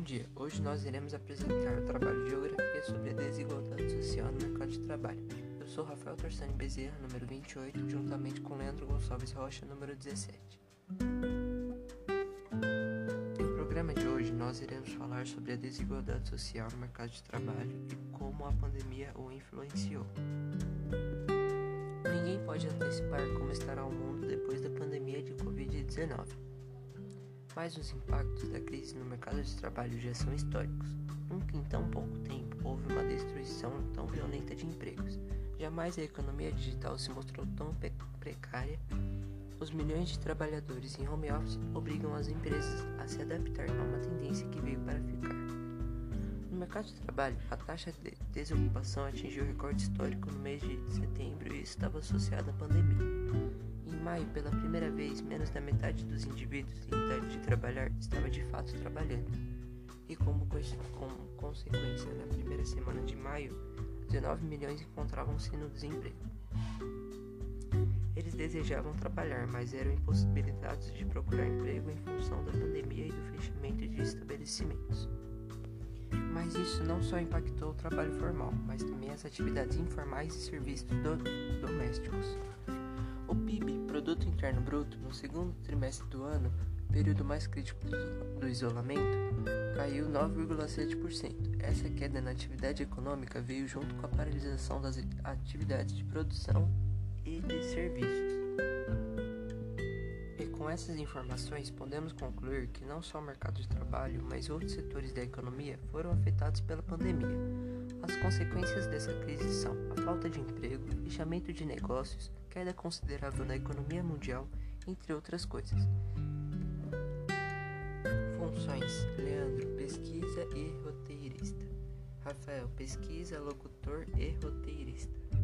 Bom dia, hoje nós iremos apresentar o trabalho de Geografia sobre a Desigualdade Social no Mercado de Trabalho. Eu sou Rafael Torsani Bezerra, número 28, juntamente com Leandro Gonçalves Rocha, número 17. No programa de hoje, nós iremos falar sobre a desigualdade social no mercado de trabalho e como a pandemia o influenciou. Ninguém pode antecipar como estará o mundo depois da pandemia de Covid-19 mas os impactos da crise no mercado de trabalho já são históricos. Nunca em tão pouco tempo houve uma destruição tão violenta de empregos. Jamais a economia digital se mostrou tão precária. Os milhões de trabalhadores em home office obrigam as empresas a se adaptar a uma tendência que veio para ficar. No mercado de trabalho, a taxa de desocupação atingiu recorde histórico no mês de setembro e estava associada à pandemia. Maio, pela primeira vez, menos da metade dos indivíduos em idade de trabalhar estava de fato trabalhando. E como, como consequência, na primeira semana de maio, 19 milhões encontravam-se no desemprego. Eles desejavam trabalhar, mas eram impossibilitados de procurar emprego em função da pandemia e do fechamento de estabelecimentos. Mas isso não só impactou o trabalho formal, mas também as atividades informais e serviços do domésticos. Produto Interno Bruto, no segundo trimestre do ano, período mais crítico do isolamento, caiu 9,7%. Essa queda na atividade econômica veio junto com a paralisação das atividades de produção e de serviços. E com essas informações, podemos concluir que não só o mercado de trabalho, mas outros setores da economia foram afetados pela pandemia. As consequências dessa crise são a falta de emprego, fechamento de negócios, queda considerável na economia mundial, entre outras coisas. Funções: Leandro, pesquisa e roteirista. Rafael, pesquisa, locutor e roteirista.